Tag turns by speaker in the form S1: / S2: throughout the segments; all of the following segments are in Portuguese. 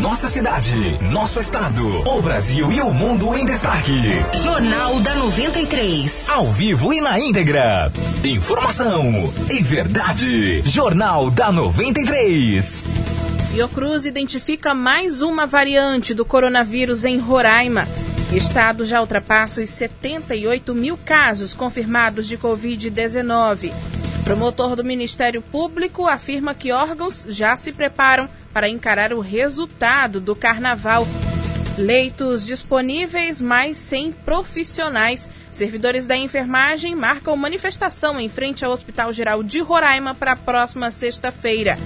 S1: nossa cidade, nosso estado, o Brasil e o mundo em destaque.
S2: Jornal da 93.
S1: Ao vivo e na íntegra. Informação e verdade. Jornal da 93.
S3: Fiocruz identifica mais uma variante do coronavírus em Roraima. Estado já ultrapassa os 78 mil casos confirmados de Covid-19. Promotor do Ministério Público afirma que órgãos já se preparam para encarar o resultado do carnaval. Leitos disponíveis, mas sem profissionais. Servidores da enfermagem marcam manifestação em frente ao Hospital Geral de Roraima para a próxima sexta-feira.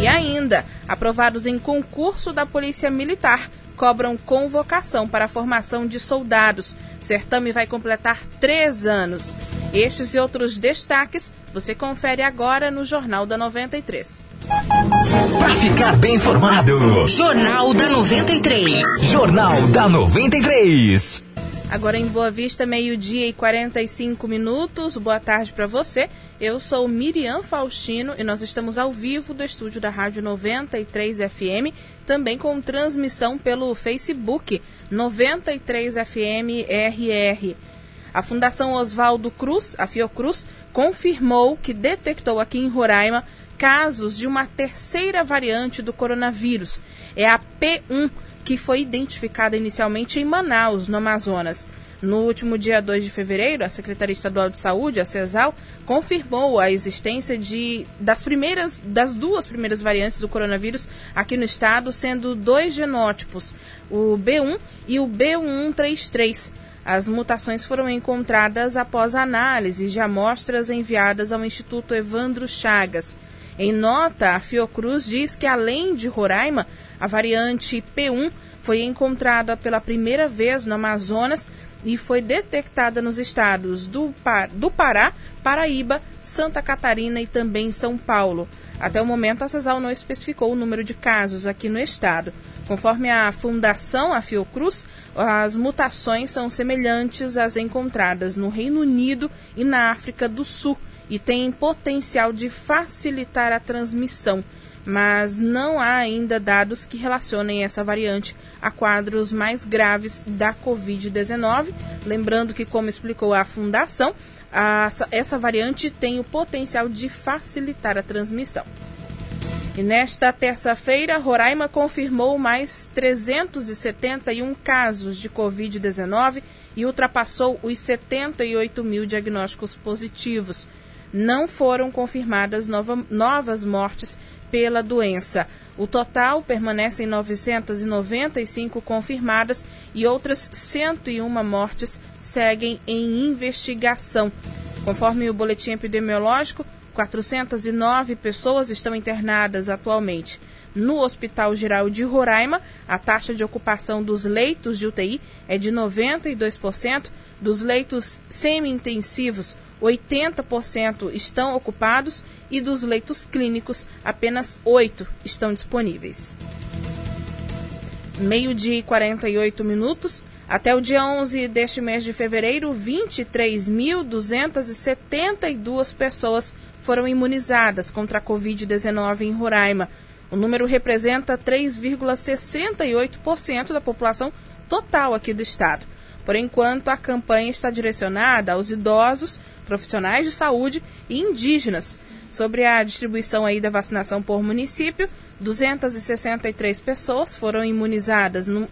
S3: E ainda, aprovados em concurso da Polícia Militar, cobram convocação para a formação de soldados. Certame vai completar três anos. Estes e outros destaques você confere agora no Jornal da 93.
S1: Para ficar bem informado,
S2: Jornal da 93.
S1: Jornal da 93.
S3: Agora em Boa Vista, meio-dia e 45 minutos. Boa tarde para você. Eu sou Miriam Faustino e nós estamos ao vivo do estúdio da Rádio 93 FM, também com transmissão pelo Facebook 93 FM RR. A Fundação Oswaldo Cruz, a Fiocruz, confirmou que detectou aqui em Roraima casos de uma terceira variante do coronavírus. É a P1, que foi identificada inicialmente em Manaus, no Amazonas. No último dia 2 de fevereiro, a Secretaria Estadual de Saúde, a CESAL, confirmou a existência de, das, primeiras, das duas primeiras variantes do coronavírus aqui no estado, sendo dois genótipos, o B1 e o B133. As mutações foram encontradas após análise de amostras enviadas ao Instituto Evandro Chagas. Em nota, a Fiocruz diz que além de Roraima, a variante P1 foi encontrada pela primeira vez no Amazonas e foi detectada nos estados do, do Pará, Paraíba, Santa Catarina e também São Paulo. Até o momento, a CESAL não especificou o número de casos aqui no estado. Conforme a Fundação, a Fiocruz, as mutações são semelhantes às encontradas no Reino Unido e na África do Sul e têm potencial de facilitar a transmissão, mas não há ainda dados que relacionem essa variante a quadros mais graves da Covid-19. Lembrando que, como explicou a Fundação, a, essa variante tem o potencial de facilitar a transmissão. E nesta terça-feira, Roraima confirmou mais 371 casos de Covid-19 e ultrapassou os 78 mil diagnósticos positivos não foram confirmadas nova, novas mortes pela doença. O total permanece em 995 confirmadas e outras 101 mortes seguem em investigação. Conforme o boletim epidemiológico, 409 pessoas estão internadas atualmente. No Hospital Geral de Roraima, a taxa de ocupação dos leitos de UTI é de 92%, dos leitos semi-intensivos, 80% estão ocupados e dos leitos clínicos, apenas 8 estão disponíveis. Meio-dia e 48 minutos. Até o dia 11 deste mês de fevereiro, 23.272 pessoas foram imunizadas contra a Covid-19 em Roraima. O número representa 3,68% da população total aqui do estado. Por enquanto, a campanha está direcionada aos idosos, profissionais de saúde e indígenas. Sobre a distribuição aí da vacinação por município, 263 pessoas foram imunizadas no,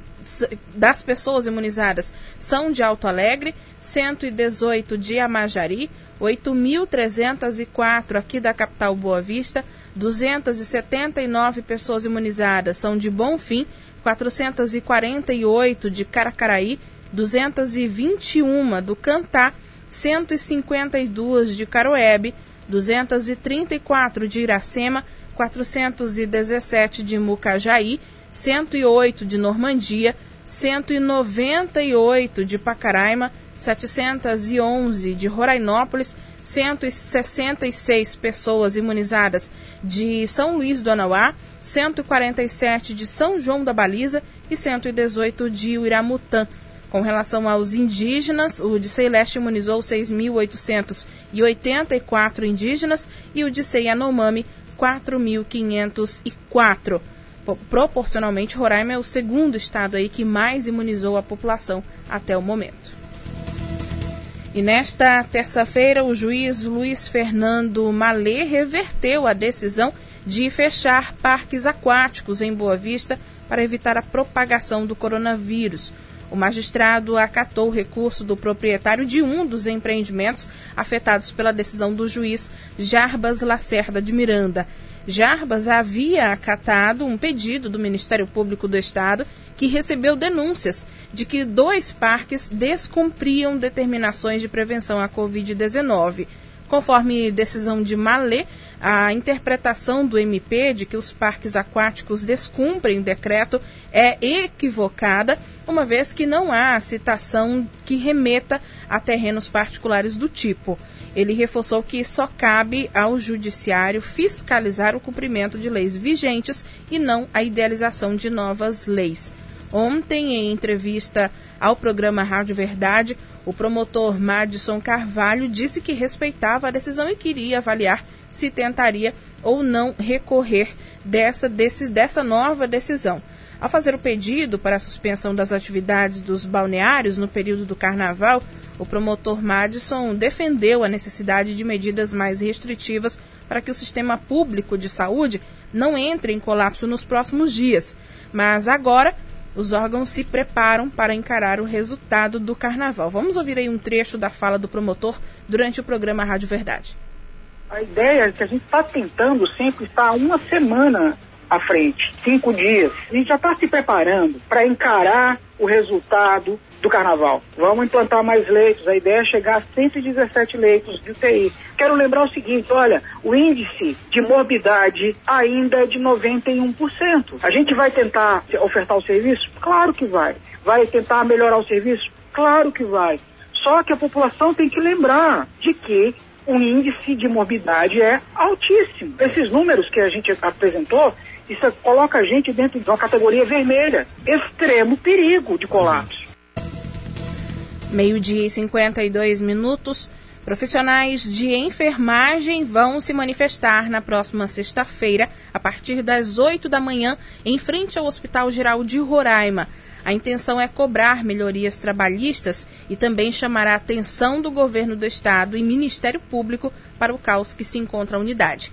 S3: das pessoas imunizadas são de Alto Alegre, 118 de Amajari, 8.304 aqui da capital Boa Vista, 279 pessoas imunizadas são de Bonfim, 448 de Caracaraí, 221 do Cantá, 152 de Caroebe, 234 de Iracema, 417 de Mucajaí, 108 de Normandia, 198 de Pacaraima, 711 de Rorainópolis, 166 pessoas imunizadas de São Luís do Anauá, 147 de São João da Baliza e 118 de Uiramutã. Com relação aos indígenas, o Dicei Leste imunizou 6.884 indígenas e o Dicei Yanomami 4.504. Proporcionalmente, Roraima é o segundo estado aí que mais imunizou a população até o momento. E nesta terça-feira, o juiz Luiz Fernando Malê reverteu a decisão de fechar parques aquáticos em Boa Vista para evitar a propagação do coronavírus. O magistrado acatou o recurso do proprietário de um dos empreendimentos afetados pela decisão do juiz Jarbas Lacerda de Miranda. Jarbas havia acatado um pedido do Ministério Público do Estado que recebeu denúncias de que dois parques descumpriam determinações de prevenção à Covid-19. Conforme decisão de Malê, a interpretação do MP de que os parques aquáticos descumprem decreto é equivocada, uma vez que não há citação que remeta a terrenos particulares do tipo. Ele reforçou que só cabe ao Judiciário fiscalizar o cumprimento de leis vigentes e não a idealização de novas leis. Ontem, em entrevista ao programa Rádio Verdade, o promotor Madison Carvalho disse que respeitava a decisão e queria avaliar se tentaria ou não recorrer dessa, desse, dessa nova decisão. Ao fazer o pedido para a suspensão das atividades dos balneários no período do carnaval, o promotor Madison defendeu a necessidade de medidas mais restritivas para que o sistema público de saúde não entre em colapso nos próximos dias. Mas agora os órgãos se preparam para encarar o resultado do carnaval. Vamos ouvir aí um trecho da fala do promotor durante o programa Rádio Verdade.
S4: A ideia é que a gente está tentando sempre estar uma semana à frente, cinco dias. A gente já está se preparando para encarar o resultado do carnaval. Vamos implantar mais leitos. A ideia é chegar a 117 leitos de UTI. Quero lembrar o seguinte: olha, o índice de morbidade ainda é de 91%. A gente vai tentar ofertar o serviço? Claro que vai. Vai tentar melhorar o serviço? Claro que vai. Só que a população tem que lembrar de que o índice de morbidade é altíssimo. Esses números que a gente apresentou, isso coloca a gente dentro de uma categoria vermelha. Extremo perigo de colapso.
S3: Meio-dia e 52 minutos. Profissionais de enfermagem vão se manifestar na próxima sexta-feira, a partir das 8 da manhã, em frente ao Hospital Geral de Roraima. A intenção é cobrar melhorias trabalhistas e também chamar a atenção do governo do estado e Ministério Público para o caos que se encontra a unidade.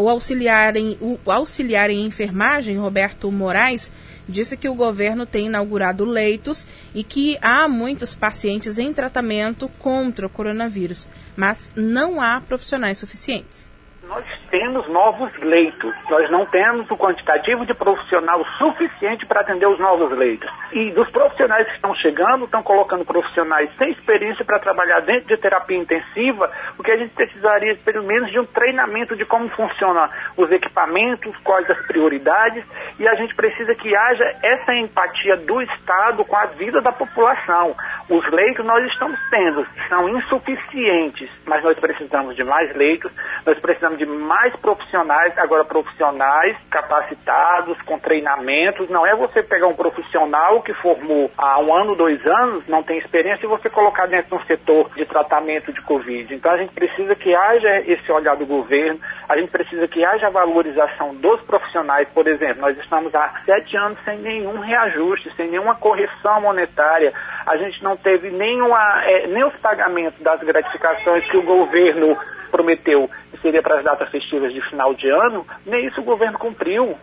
S3: O, auxiliar em, o auxiliar em enfermagem, Roberto Moraes, disse que o governo tem inaugurado leitos e que há muitos pacientes em tratamento contra o coronavírus, mas não há profissionais suficientes.
S5: Nós temos novos leitos, nós não temos o quantitativo de profissional suficiente para atender os novos leitos. E dos profissionais que estão chegando, estão colocando profissionais sem experiência para trabalhar dentro de terapia intensiva, o que a gente precisaria pelo menos de um treinamento de como funcionam os equipamentos, quais as prioridades, e a gente precisa que haja essa empatia do Estado com a vida da população. Os leitos nós estamos tendo, são insuficientes, mas nós precisamos de mais leitos, nós precisamos de mais profissionais, agora profissionais capacitados, com treinamentos. Não é você pegar um profissional que formou há um ano, dois anos, não tem experiência, e você colocar dentro de um setor de tratamento de Covid. Então a gente precisa que haja esse olhar do governo, a gente precisa que haja valorização dos profissionais. Por exemplo, nós estamos há sete anos sem nenhum reajuste, sem nenhuma correção monetária. A gente não teve nenhuma, é, nem os pagamentos das gratificações que o governo prometeu que seria para as datas festivas de final de ano, nem isso o governo cumpriu.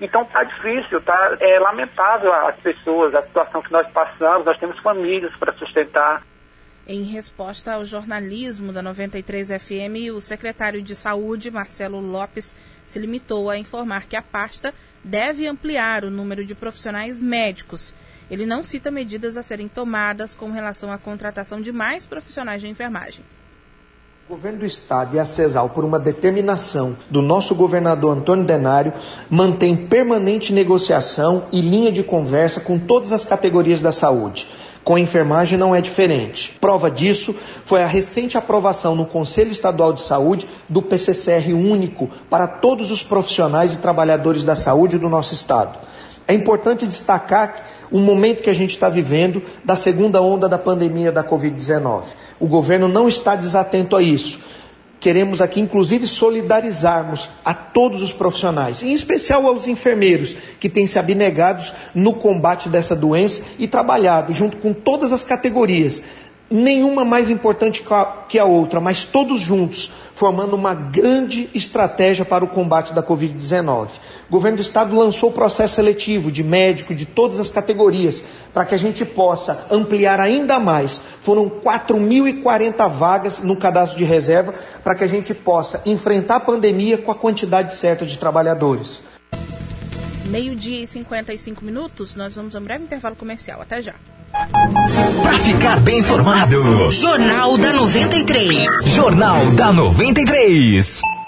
S5: Então tá difícil, tá é lamentável as pessoas, a situação que nós passamos, nós temos famílias para sustentar.
S3: Em resposta ao jornalismo da 93 FM, o secretário de Saúde, Marcelo Lopes, se limitou a informar que a pasta deve ampliar o número de profissionais médicos. Ele não cita medidas a serem tomadas com relação à contratação de mais profissionais de enfermagem.
S6: O governo do Estado e a CESAL, por uma determinação do nosso governador Antônio Denário, mantém permanente negociação e linha de conversa com todas as categorias da saúde. Com enfermagem não é diferente. Prova disso foi a recente aprovação no Conselho Estadual de Saúde do PCCR único para todos os profissionais e trabalhadores da saúde do nosso estado. É importante destacar o momento que a gente está vivendo da segunda onda da pandemia da Covid-19. O governo não está desatento a isso. Queremos aqui, inclusive, solidarizarmos a todos os profissionais, em especial aos enfermeiros, que têm se abnegados no combate dessa doença e trabalhado junto com todas as categorias, nenhuma mais importante que a outra, mas todos juntos, formando uma grande estratégia para o combate da Covid-19. O governo do estado lançou o processo seletivo de médico de todas as categorias, para que a gente possa ampliar ainda mais. Foram 4.040 vagas no cadastro de reserva, para que a gente possa enfrentar a pandemia com a quantidade certa de trabalhadores.
S3: Meio-dia e 55 minutos, nós vamos a um breve intervalo comercial. Até já.
S1: Para ficar bem informado.
S2: Jornal da 93.
S1: Jornal da 93.
S7: 93.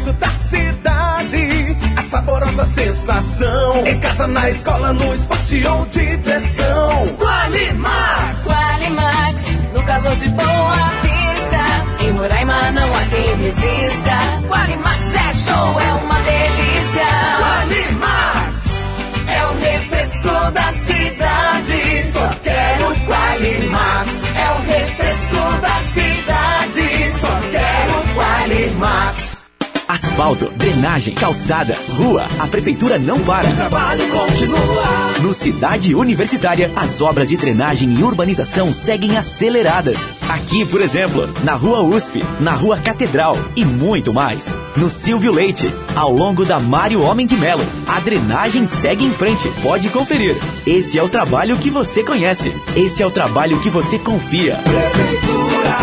S8: O refresco da cidade. A saborosa sensação. Em casa, na escola, no esporte ou diversão. Qualimax.
S7: Qualimax, no calor de boa vista. Em Roraima não há quem resista. Qualimax é show, é uma delícia.
S8: Qualimax.
S7: É o refresco da cidade. Só quero Qualimax. É o refresco da cidade. Só quero Qualimax.
S9: Asfalto, drenagem, calçada, rua. A prefeitura não para.
S8: O trabalho continua.
S9: No Cidade Universitária, as obras de drenagem e urbanização seguem aceleradas. Aqui, por exemplo, na Rua USP, na Rua Catedral e muito mais. No Silvio Leite, ao longo da Mário Homem de Melo, a drenagem segue em frente. Pode conferir. Esse é o trabalho que você conhece. Esse é o trabalho que você confia.
S8: Prefeitura.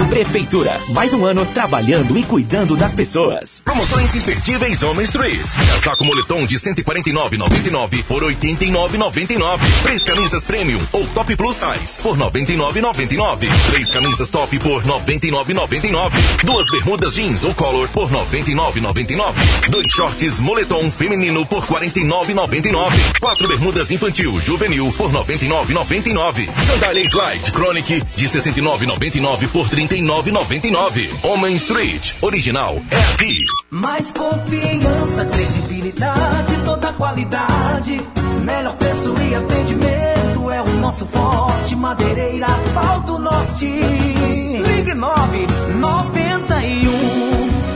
S9: Prefeitura, mais um ano trabalhando e cuidando das pessoas.
S10: Promoções imperdíveis Home Street. Casaco moletom de 149,99 por 89,99. Três camisas premium ou top plus size por 99,99. Três camisas top por 99,99. Duas bermudas jeans ou color por 99,99. Dois shorts moletom feminino por 49,99. Quatro bermudas infantil juvenil por 99,99. Sandália Slide Chronic de 69,99 por 39,99. Homem Street original é aqui.
S8: Mais confiança, credibilidade, toda qualidade. Melhor preço e atendimento é o nosso forte. Madeireira, pau do norte. Ligue 9 91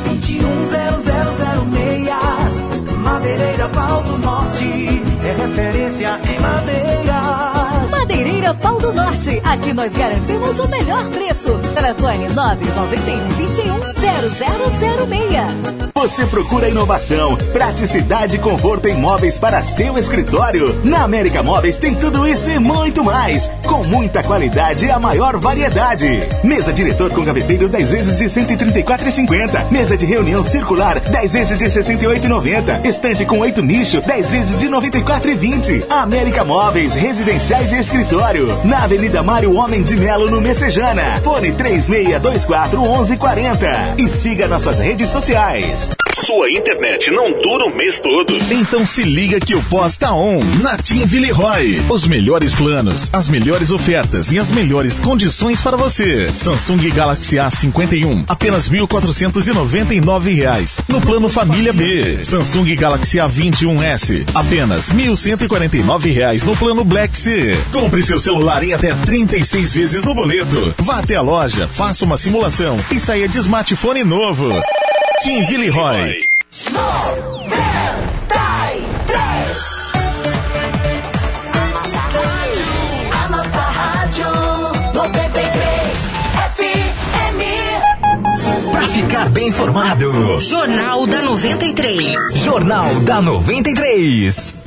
S8: 21 0006. Madeireira, pau do norte. É referência em madeira.
S11: Norte. Aqui nós garantimos o melhor preço. Telefone 991 21 0006.
S12: Você procura inovação, praticidade e conforto em móveis para seu escritório? Na América Móveis tem tudo isso e muito mais, com muita qualidade e a maior variedade. Mesa diretor com gaveteiro 10 vezes de 134,50. Mesa de reunião circular 10 vezes de 68,90. Estante com 8 nicho 10 vezes de 94,20. América Móveis, residenciais e escritório. Na Avenida Mário Homem de Melo, no Messejana. Fone 3624 1140. E siga nossas redes sociais.
S10: Sua internet não dura o mês todo.
S13: Então se liga que o pós tá on na Team Villeroy. Os melhores planos, as melhores ofertas e as melhores condições para você. Samsung Galaxy A51, apenas 1.499 reais. No plano Família B. Samsung Galaxy A21S, apenas 1.149 reais no plano Black C. Compre seu celular em até 36 vezes no boleto. Vá até a loja, faça uma simulação e saia de smartphone novo.
S7: A nossa rádio 93 FM.
S1: Para ficar bem informado.
S2: Jornal da 93.
S1: Jornal da 93.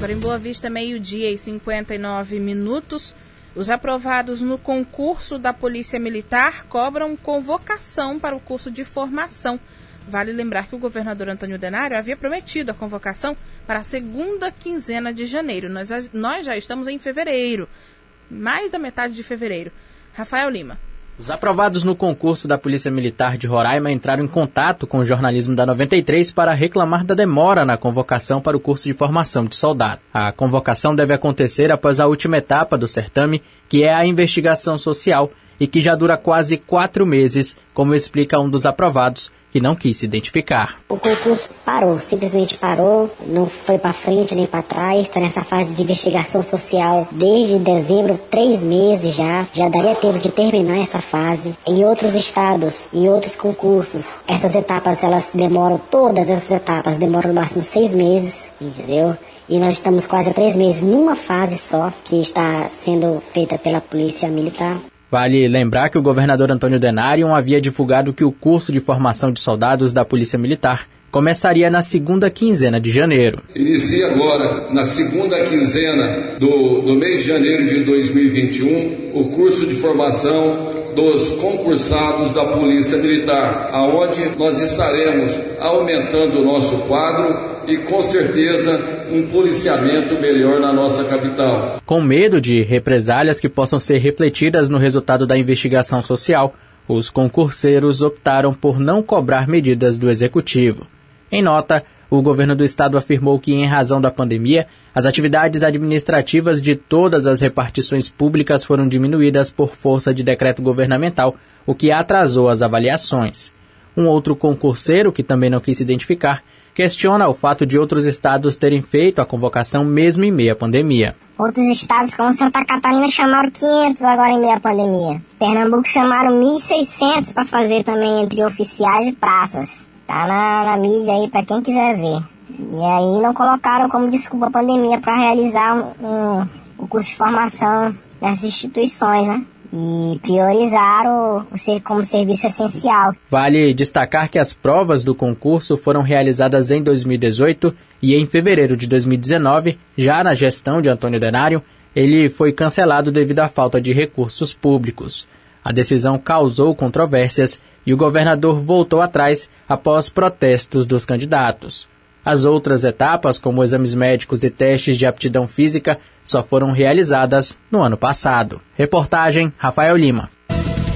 S3: Agora em Boa Vista, meio-dia e 59 minutos. Os aprovados no concurso da Polícia Militar cobram convocação para o curso de formação. Vale lembrar que o governador Antônio Denário havia prometido a convocação para a segunda quinzena de janeiro. Nós, nós já estamos em fevereiro, mais da metade de fevereiro. Rafael Lima.
S14: Os aprovados no concurso da Polícia Militar de Roraima entraram em contato com o jornalismo da 93 para reclamar da demora na convocação para o curso de formação de soldado. A convocação deve acontecer após a última etapa do certame, que é a investigação social, e que já dura quase quatro meses, como explica um dos aprovados, que não quis se identificar.
S15: O concurso parou, simplesmente parou, não foi para frente nem para trás, está nessa fase de investigação social desde dezembro, três meses já, já daria tempo de terminar essa fase. Em outros estados, em outros concursos, essas etapas elas demoram, todas essas etapas demoram no máximo seis meses, entendeu? E nós estamos quase três meses numa fase só que está sendo feita pela Polícia Militar.
S14: Vale lembrar que o governador Antônio Denarion havia divulgado que o curso de formação de soldados da Polícia Militar começaria na segunda quinzena de janeiro.
S16: Inicia agora, na segunda quinzena do, do mês de janeiro de 2021, o curso de formação dos concursados da Polícia Militar, aonde nós estaremos aumentando o nosso quadro e com certeza um policiamento melhor na nossa capital.
S14: Com medo de represálias que possam ser refletidas no resultado da investigação social, os concurseiros optaram por não cobrar medidas do executivo. Em nota, o governo do estado afirmou que, em razão da pandemia, as atividades administrativas de todas as repartições públicas foram diminuídas por força de decreto governamental, o que atrasou as avaliações. Um outro concurseiro, que também não quis se identificar, questiona o fato de outros estados terem feito a convocação mesmo em meio à pandemia.
S15: Outros estados, como Santa Catarina, chamaram 500 agora em meio à pandemia. Pernambuco chamaram 1.600 para fazer também entre oficiais e praças. Tá na, na mídia aí para quem quiser ver. E aí não colocaram como desculpa a pandemia para realizar um, um, curso de formação nessas instituições, né? e priorizar o, como serviço essencial.
S14: Vale destacar que as provas do concurso foram realizadas em 2018 e em fevereiro de 2019, já na gestão de Antônio Denário, ele foi cancelado devido à falta de recursos públicos. A decisão causou controvérsias e o governador voltou atrás após protestos dos candidatos. As outras etapas, como exames médicos e testes de aptidão física, só foram realizadas no ano passado. Reportagem Rafael Lima.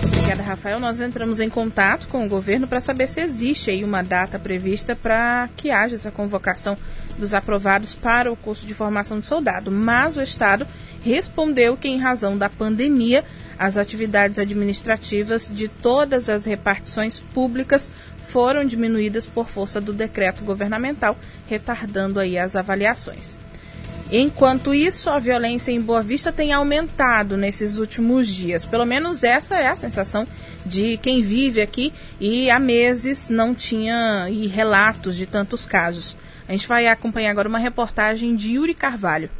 S3: Obrigada, Rafael. Nós entramos em contato com o governo para saber se existe aí uma data prevista para que haja essa convocação dos aprovados para o curso de formação de soldado. Mas o Estado respondeu que, em razão da pandemia, as atividades administrativas de todas as repartições públicas foram diminuídas por força do decreto governamental, retardando aí as avaliações. Enquanto isso, a violência em Boa Vista tem aumentado nesses últimos dias. Pelo menos essa é a sensação de quem vive aqui e há meses não tinha relatos de tantos casos. A gente vai acompanhar agora uma reportagem de Yuri Carvalho.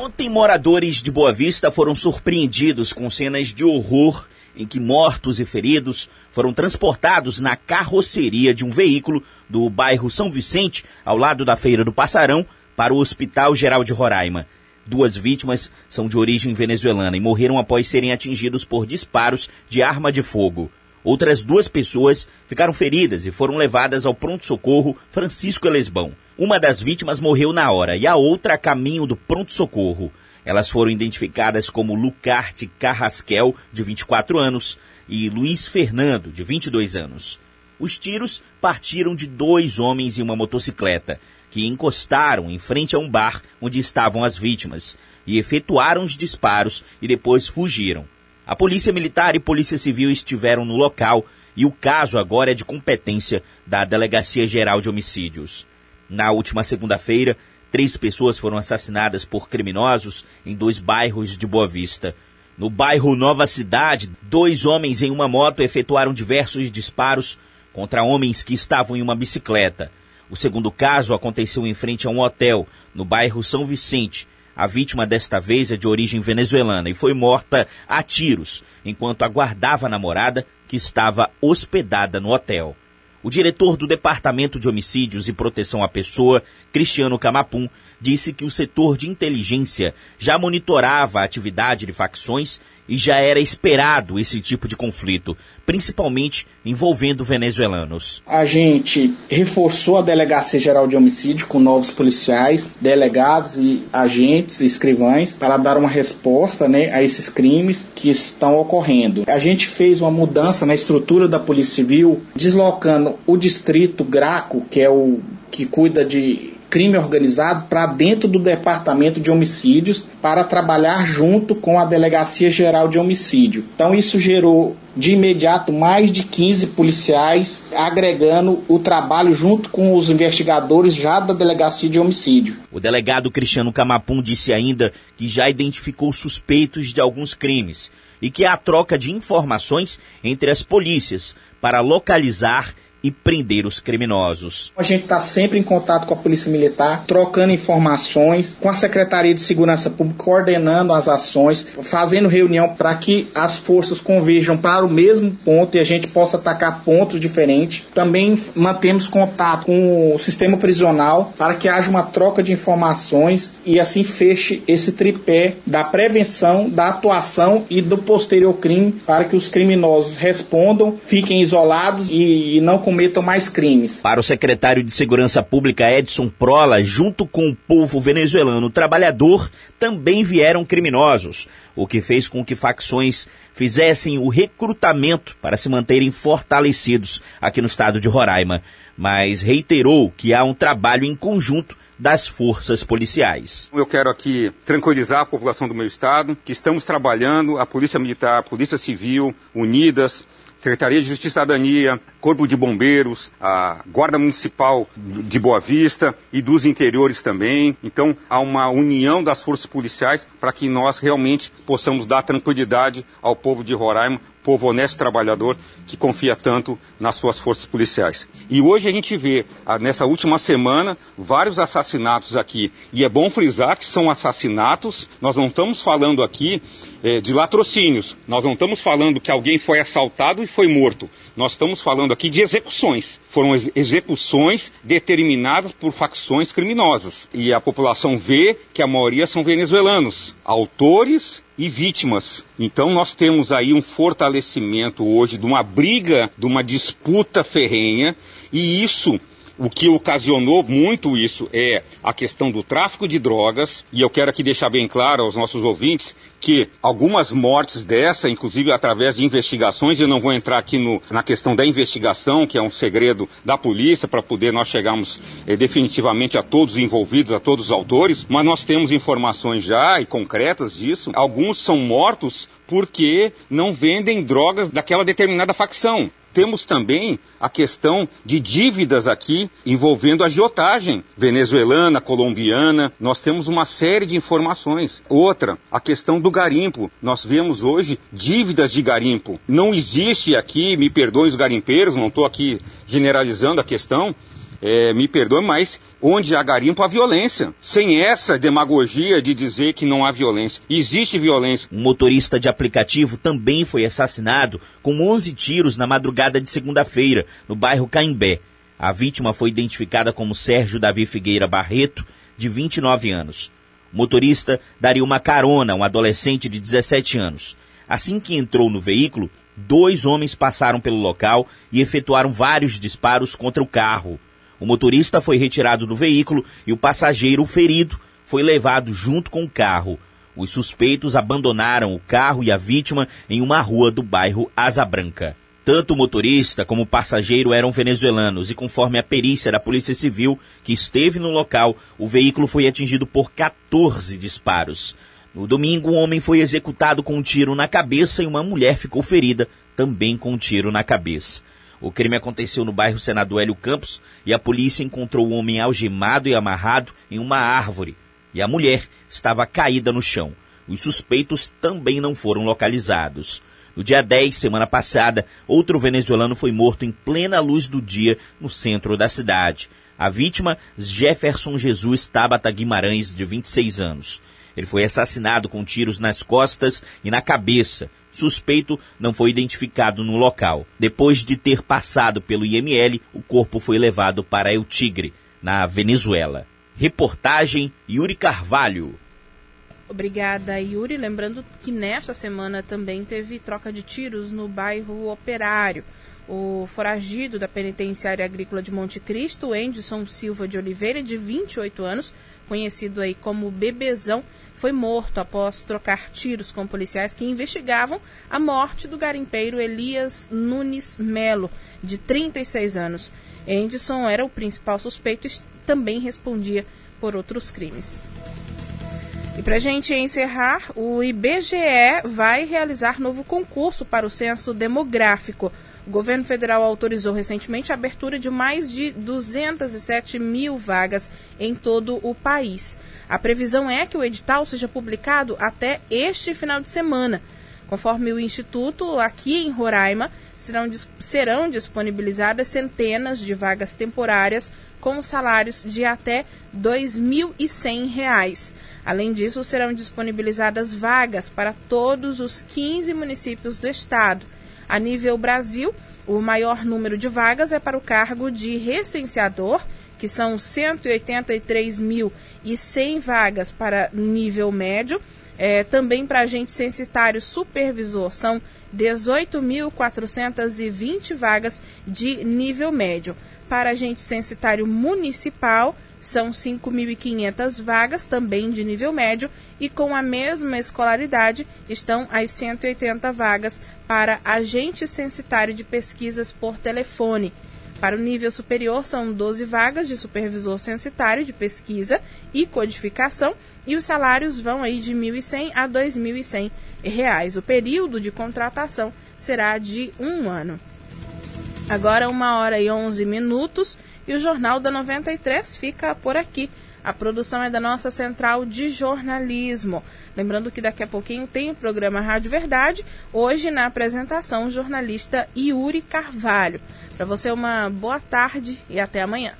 S17: Ontem, moradores de Boa Vista foram surpreendidos com cenas de horror em que mortos e feridos foram transportados na carroceria de um veículo do bairro São Vicente, ao lado da Feira do Passarão, para o Hospital Geral de Roraima. Duas vítimas são de origem venezuelana e morreram após serem atingidos por disparos de arma de fogo. Outras duas pessoas ficaram feridas e foram levadas ao pronto-socorro Francisco Elesbão. Uma das vítimas morreu na hora e a outra a caminho do pronto-socorro. Elas foram identificadas como Lucarte Carrasquel, de 24 anos, e Luiz Fernando, de 22 anos. Os tiros partiram de dois homens em uma motocicleta, que encostaram em frente a um bar onde estavam as vítimas, e efetuaram os disparos e depois fugiram. A Polícia Militar e Polícia Civil estiveram no local e o caso agora é de competência da Delegacia Geral de Homicídios. Na última segunda-feira, Três pessoas foram assassinadas por criminosos em dois bairros de Boa Vista. No bairro Nova Cidade, dois homens em uma moto efetuaram diversos disparos contra homens que estavam em uma bicicleta. O segundo caso aconteceu em frente a um hotel, no bairro São Vicente. A vítima desta vez é de origem venezuelana e foi morta a tiros, enquanto aguardava a namorada que estava hospedada no hotel. O diretor do Departamento de Homicídios e Proteção à Pessoa, Cristiano Camapum, disse que o setor de inteligência já monitorava a atividade de facções e já era esperado esse tipo de conflito, principalmente envolvendo venezuelanos.
S18: A gente reforçou a Delegacia Geral de Homicídio com novos policiais, delegados e agentes, escrivães, para dar uma resposta né, a esses crimes que estão ocorrendo. A gente fez uma mudança na estrutura da Polícia Civil, deslocando o distrito Graco, que é o que cuida de crime organizado para dentro do Departamento de Homicídios para trabalhar junto com a Delegacia Geral de Homicídio. Então isso gerou de imediato mais de 15 policiais agregando o trabalho junto com os investigadores já da Delegacia de Homicídio.
S17: O delegado Cristiano Camapum disse ainda que já identificou suspeitos de alguns crimes e que há troca de informações entre as polícias para localizar e prender os criminosos.
S18: A gente está sempre em contato com a Polícia Militar, trocando informações, com a Secretaria de Segurança Pública, coordenando as ações, fazendo reunião para que as forças converjam para o mesmo ponto e a gente possa atacar pontos diferentes. Também mantemos contato com o sistema prisional para que haja uma troca de informações e assim feche esse tripé da prevenção, da atuação e do posterior crime para que os criminosos respondam, fiquem isolados e não cometam mais crimes.
S17: Para o secretário de Segurança Pública Edson Prola, junto com o povo venezuelano trabalhador, também vieram criminosos, o que fez com que facções fizessem o recrutamento para se manterem fortalecidos aqui no estado de Roraima, mas reiterou que há um trabalho em conjunto das forças policiais.
S19: Eu quero aqui tranquilizar a população do meu estado que estamos trabalhando, a Polícia Militar, a Polícia Civil, unidas, Secretaria de Justiça e Cidadania, Corpo de Bombeiros, a Guarda Municipal de Boa Vista e dos interiores também. Então, há uma união das forças policiais para que nós realmente possamos dar tranquilidade ao povo de Roraima, povo honesto trabalhador que confia tanto nas suas forças policiais. E hoje a gente vê, nessa última semana, vários assassinatos aqui. E é bom frisar que são assassinatos, nós não estamos falando aqui é, de latrocínios, nós não estamos falando que alguém foi assaltado e foi morto. Nós estamos falando aqui de execuções. Foram ex execuções determinadas por facções criminosas. E a população vê que a maioria são venezuelanos, autores e vítimas. Então nós temos aí um fortalecimento hoje de uma briga, de uma disputa ferrenha, e isso o que ocasionou muito isso é a questão do tráfico de drogas, e eu quero aqui deixar bem claro aos nossos ouvintes que algumas mortes dessa, inclusive através de investigações, eu não vou entrar aqui no, na questão da investigação, que é um segredo da polícia, para poder nós chegarmos eh, definitivamente a todos os envolvidos, a todos os autores, mas nós temos informações já e concretas disso. Alguns são mortos porque não vendem drogas daquela determinada facção. Temos também a questão de dívidas aqui envolvendo agiotagem venezuelana, colombiana. Nós temos uma série de informações. Outra, a questão do garimpo. Nós vemos hoje dívidas de garimpo. Não existe aqui, me perdoem os garimpeiros, não estou aqui generalizando a questão, é, me perdoe, mas onde há garimpo há violência. Sem essa demagogia de dizer que não há violência. Existe violência.
S17: Um motorista de aplicativo também foi assassinado com 11 tiros na madrugada de segunda-feira, no bairro Caimbé. A vítima foi identificada como Sérgio Davi Figueira Barreto, de 29 anos. O motorista daria uma carona a um adolescente de 17 anos. Assim que entrou no veículo, dois homens passaram pelo local e efetuaram vários disparos contra o carro. O motorista foi retirado do veículo e o passageiro ferido foi levado junto com o carro. Os suspeitos abandonaram o carro e a vítima em uma rua do bairro Asa Branca. Tanto o motorista como o passageiro eram venezuelanos e, conforme a perícia da Polícia Civil que esteve no local, o veículo foi atingido por 14 disparos. No domingo, um homem foi executado com um tiro na cabeça e uma mulher ficou ferida, também com um tiro na cabeça. O crime aconteceu no bairro Senador Hélio Campos e a polícia encontrou o homem algemado e amarrado em uma árvore e a mulher estava caída no chão. Os suspeitos também não foram localizados. No dia 10, semana passada, outro venezuelano foi morto em plena luz do dia no centro da cidade. A vítima, Jefferson Jesus Tabata Guimarães, de 26 anos. Ele foi assassinado com tiros nas costas e na cabeça. Suspeito não foi identificado no local. Depois de ter passado pelo IML, o corpo foi levado para El Tigre, na Venezuela. Reportagem Yuri Carvalho.
S3: Obrigada, Yuri. Lembrando que nesta semana também teve troca de tiros no bairro Operário. O foragido da penitenciária agrícola de Monte Cristo, Anderson Silva de Oliveira, de 28 anos, conhecido aí como Bebezão, foi morto após trocar tiros com policiais que investigavam a morte do garimpeiro Elias Nunes Melo, de 36 anos. Anderson era o principal suspeito e também respondia por outros crimes. E para gente encerrar, o IBGE vai realizar novo concurso para o censo demográfico. O governo federal autorizou recentemente a abertura de mais de 207 mil vagas em todo o país. A previsão é que o edital seja publicado até este final de semana. Conforme o Instituto, aqui em Roraima, serão, serão disponibilizadas centenas de vagas temporárias com salários de até R$ 2.100. Além disso, serão disponibilizadas vagas para todos os 15 municípios do estado. A nível Brasil, o maior número de vagas é para o cargo de recenseador, que são 183.100 vagas para nível médio. É, também para agente censitário supervisor, são 18.420 vagas de nível médio. Para agente censitário municipal, são 5.500 vagas, também de nível médio, e com a mesma escolaridade estão as 180 vagas para agente censitário de pesquisas por telefone. Para o nível superior, são 12 vagas de supervisor censitário de pesquisa e codificação, e os salários vão aí de R$ 1.100 a R$ 2.100. O período de contratação será de um ano. Agora, uma hora e 11 minutos. E o Jornal da 93 fica por aqui. A produção é da nossa central de jornalismo. Lembrando que daqui a pouquinho tem o programa Rádio Verdade, hoje na apresentação o jornalista Yuri Carvalho. Para você uma boa tarde e até amanhã.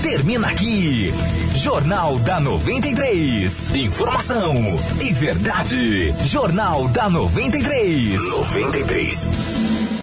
S1: Termina aqui. Jornal da 93. Informação e verdade. Jornal da 93. 93.